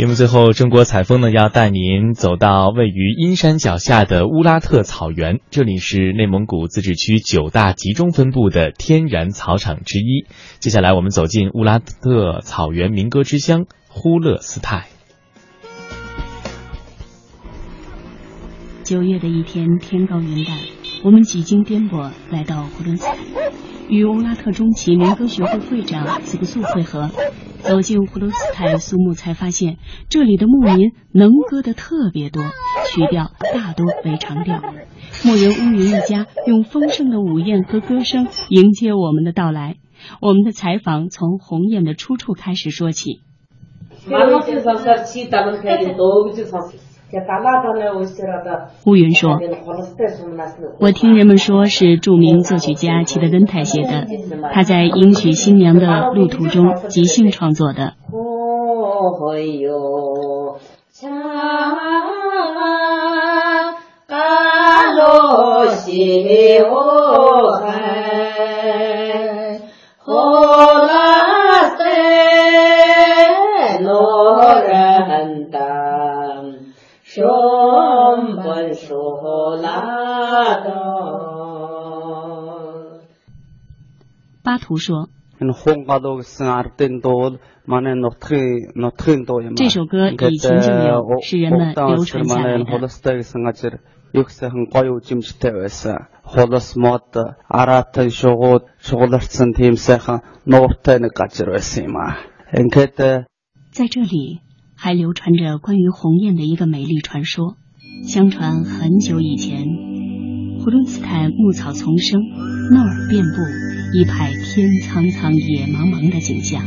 节目最后，中国采风呢要带您走到位于阴山脚下的乌拉特草原，这里是内蒙古自治区九大集中分布的天然草场之一。接下来，我们走进乌拉特草原民歌之乡呼勒斯泰。九月的一天，天高云淡，我们几经颠簸来到呼伦采，与乌拉特中旗民歌学会会长子布素会合。走进呼伦斯泰苏木，才发现这里的牧民能歌的特别多，曲调大多为长调。牧人乌云一家用丰盛的舞宴和歌声迎接我们的到来。我们的采访从鸿雁的出处开始说起。乌云说：“我听人们说是著名作曲家齐德根泰写的，他在迎娶新娘的路途中即兴创作的。”巴图说：“这首歌以前就有，是人们流传下来的。”在这里还流传着关于鸿雁的一个美丽传说。相传很久以前，呼伦斯坦牧草丛生，诺尔遍布，一派天苍苍、野茫茫的景象。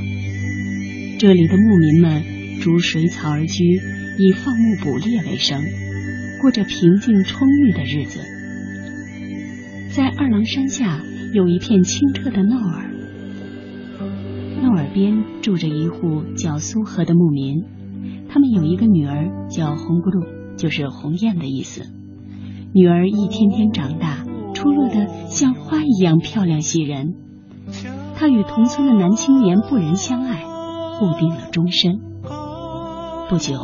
这里的牧民们逐水草而居，以放牧捕猎为生，过着平静充裕的日子。在二郎山下有一片清澈的诺尔，诺尔边住着一户叫苏和的牧民，他们有一个女儿叫红咕噜。就是鸿雁的意思。女儿一天天长大，出落的像花一样漂亮喜人。她与同村的男青年不仁相爱，互定了终身。不久，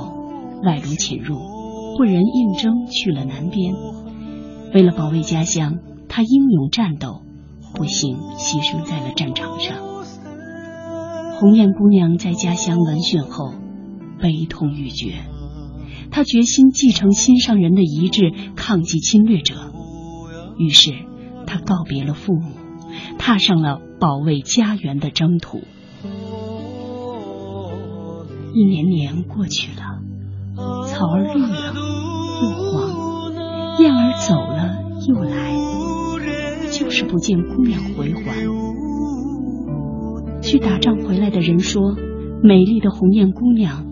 外辱侵入，不仁应征去了南边。为了保卫家乡，他英勇战斗，不幸牺牲在了战场上。鸿雁姑娘在家乡闻讯后，悲痛欲绝。她决心继承心上人的遗志，抗击侵略者。于是，他告别了父母，踏上了保卫家园的征途。一年年过去了，草儿绿了又黄，燕儿走了又来，就是不见姑娘回还。去打仗回来的人说，美丽的鸿雁姑娘。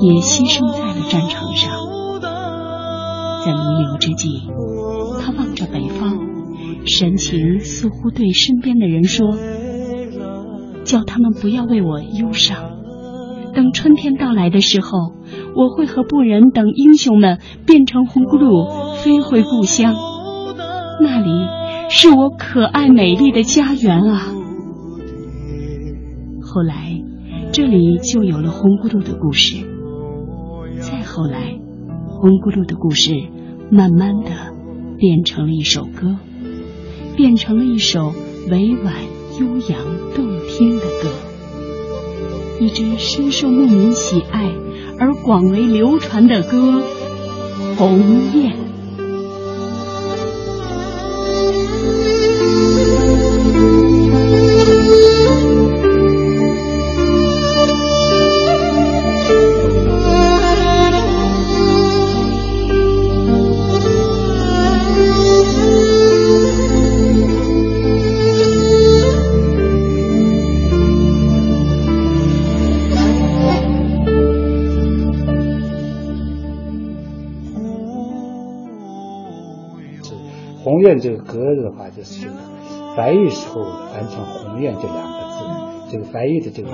也牺牲在了战场上，在弥留之际，他望着北方，神情似乎对身边的人说：“叫他们不要为我忧伤。等春天到来的时候，我会和布仁等英雄们变成红咕噜，飞回故乡。那里是我可爱美丽的家园啊！”后来，这里就有了红咕噜的故事。再后来，红咕噜的故事慢慢的变成了一首歌，变成了一首委婉、悠扬、动听的歌，一支深受牧民喜爱而广为流传的歌《鸿雁》。这个格子的话，就是翻译时候翻成“鸿雁”这两个字，这个翻译的这个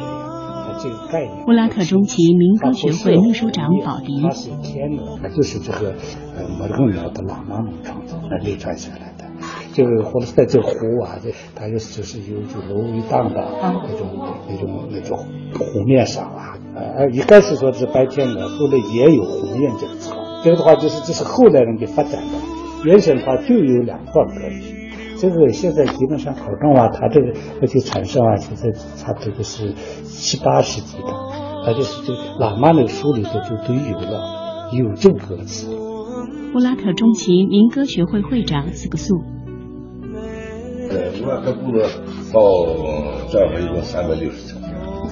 这个概念。乌拉特中旗民歌学会秘书长宝迪，他是天的，他就是这个呃摩尔贡鸟的喇嘛们创作而流传下来的。这个呼伦斯坦这个湖啊，这它就是就是有就芦苇荡的那种那种那种湖面上啊，呃，一开始说是白天鹅，后来也有鸿雁这个词，这个的话就是这是后来人给发展的，原先的话就有两段格局。这个现在基本上考证啊，它这个而且产生啊，现在差不多就是七八世纪的，它就是这喇嘛那个书里头就都有了，有这个歌词。乌拉特中旗民歌学会会长斯克素。呃，乌拉特部落到这儿一共三百六十层，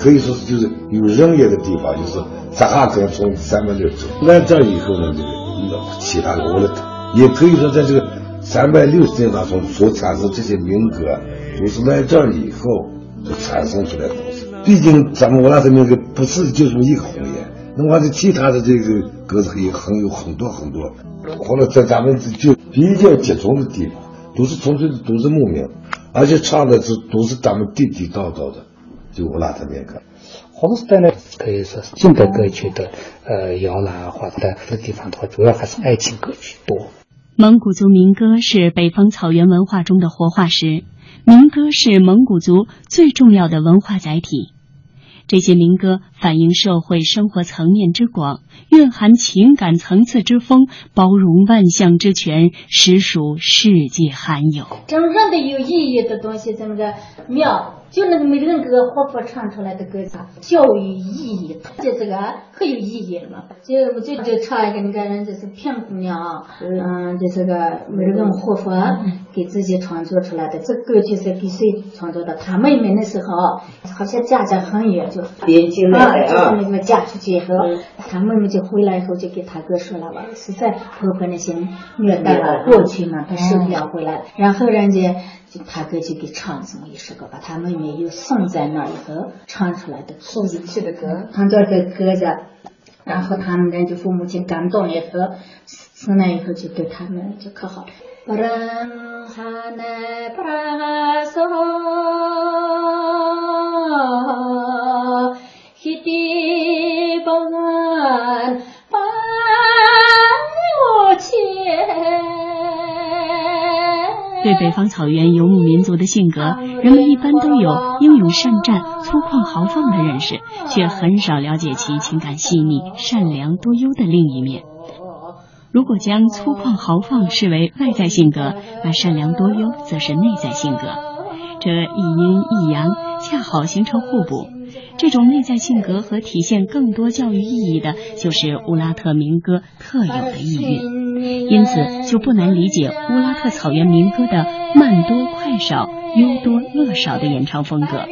可以说是就是有人烟的地方，就是扎哈根从三百六十层来这以后呢，这个其他的乌拉特也可以说在这个。三百六十年当中所产生这些民歌，都是来这儿以后就产生出来的东西。毕竟咱们乌拉特民歌不是就这么一个红颜，那么这其他的这个歌子也很有很多很多。后来在咱们就比较集中的地方，都是纯粹的都是牧民，而且唱的是都是咱们地地道道的，就乌拉特民歌。红斯坦呢，可以说是近代歌曲的呃摇篮或者的地方的话，主要还是爱情歌曲多。蒙古族民歌是北方草原文化中的活化石，民歌是蒙古族最重要的文化载体。这些民歌反映社会生活层面之广，蕴含情感层次之丰，包容万象之全，实属世界罕有。真正的有意义的东西，怎么着妙？就那个每个人歌活泼唱出来的歌词，教育意义，就这个很有意义了嘛。就我就就唱一个那个人，就是平姑娘，嗯，就是个每个人活泼给自己创作出来的。这歌就是给谁创作的？他妹妹那时候好像嫁得很远，就边境啊，就是那个嫁出去以后，他妹妹就回来以后就给他哥说了吧，实在婆婆那些虐待了过去嘛，他受不了回来，然后人家。就他哥就给唱这么一首歌，把他妹妹又送在那儿以后唱出来的送进去的歌，唱这个歌子，然后他们人就父母亲感动以后，从那以后就对他们就可好。对北方草原游牧民族的性格，人们一般都有英勇善战、粗犷豪放的认识，却很少了解其情感细腻、善良多忧的另一面。如果将粗犷豪放视为外在性格，那善良多忧则是内在性格，这一阴一阳，恰好形成互补。这种内在性格和体现更多教育意义的，就是乌拉特民歌特有的意蕴，因此就不难理解乌拉特草原民歌的慢多快少、忧多乐少的演唱风格。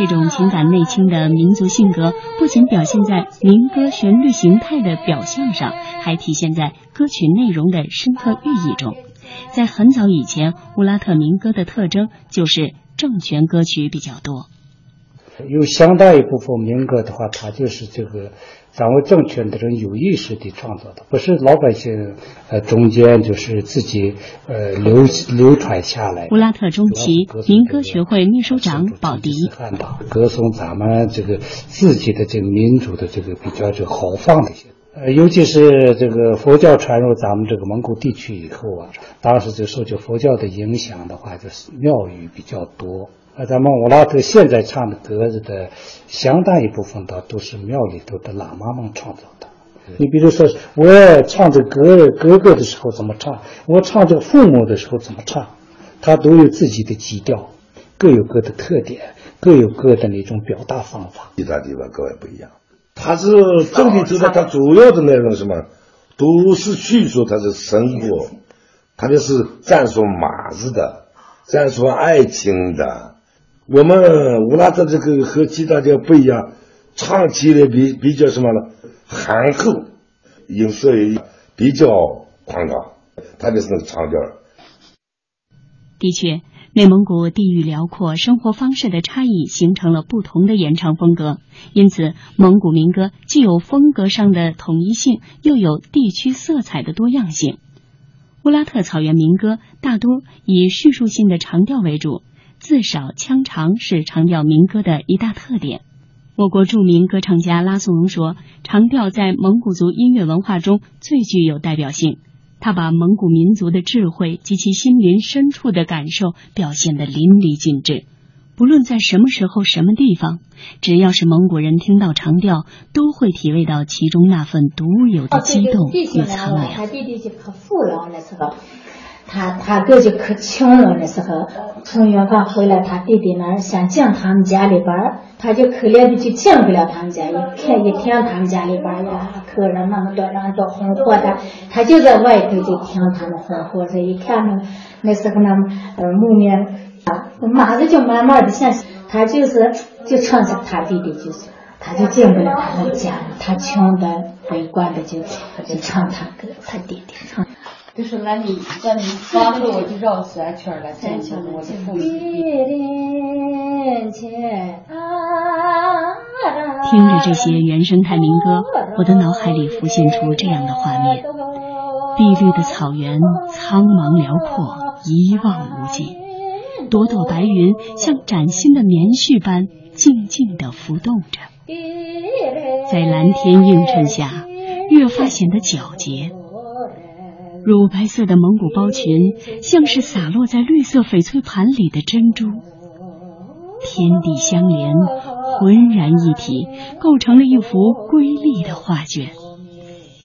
这种情感内倾的民族性格，不仅表现在民歌旋律形态的表象上，还体现在歌曲内容的深刻寓意中。在很早以前，乌拉特民歌的特征就是政权歌曲比较多。有相当一部分民歌的话，它就是这个掌握政权的人有意识地创造的，不是老百姓呃中间就是自己呃流流传下来。乌拉特中旗民歌学会秘书长宝迪，歌颂咱们这个自己的这个民族的这个比较这个豪放的些，呃，尤其是这个佛教传入咱们这个蒙古地区以后啊，当时就受就佛教的影响的话，就是庙宇比较多。那咱们乌拉特现在唱的格子的相当一部分的都是庙里头的喇嘛们创造的。你比如说，我唱这歌哥哥的时候怎么唱，我唱这个父母的时候怎么唱，他都有自己的基调，各有各的特点，各有各的那种表达方法。其他地方各外不一样。他是整体知道，他主要的内容什么，都是叙述他的生活，他就是赞颂马子的，赞颂爱情的。我们乌拉特这个和其他地方不一样，唱起来比比较什么呢？憨厚，音色也比较宽广，特别是那个长调。的确，内蒙古地域辽阔，生活方式的差异形成了不同的演唱风格，因此蒙古民歌既有风格上的统一性，又有地区色彩的多样性。乌拉特草原民歌大多以叙述性的长调为主。字少腔长是长调民歌的一大特点。我国著名歌唱家拉苏荣说：“长调在蒙古族音乐文化中最具有代表性。他把蒙古民族的智慧及其心灵深处的感受表现得淋漓尽致。不论在什么时候、什么地方，只要是蒙古人听到长调，都会体味到其中那份独有的激动与苍凉。他，他哥就可穷了那时候。从远方回来，他弟弟那儿想进他们家里边儿，他就可怜的就进不了他们家。一看一听他们家里边儿呀，客人那么多人都红火的，他就在外头就听他们红火。这一看那那时候那呃木棉啊。马子就慢慢的像他就是就唱着他弟弟就是，他就进不了他们家，他穷的悲观的就就唱他哥，他弟弟唱。就是那你那你完了我就绕三圈了，三圈我就不听着这些原生态民歌，我的脑海里浮现出这样的画面：碧绿的草原，苍茫辽阔，一望无际。朵朵白云像崭新的棉絮般静静地浮动着，在蓝天映衬下，越发显得皎洁。乳白色的蒙古包裙像是洒落在绿色翡翠盘里的珍珠，天地相连，浑然一体，构成了一幅瑰丽的画卷。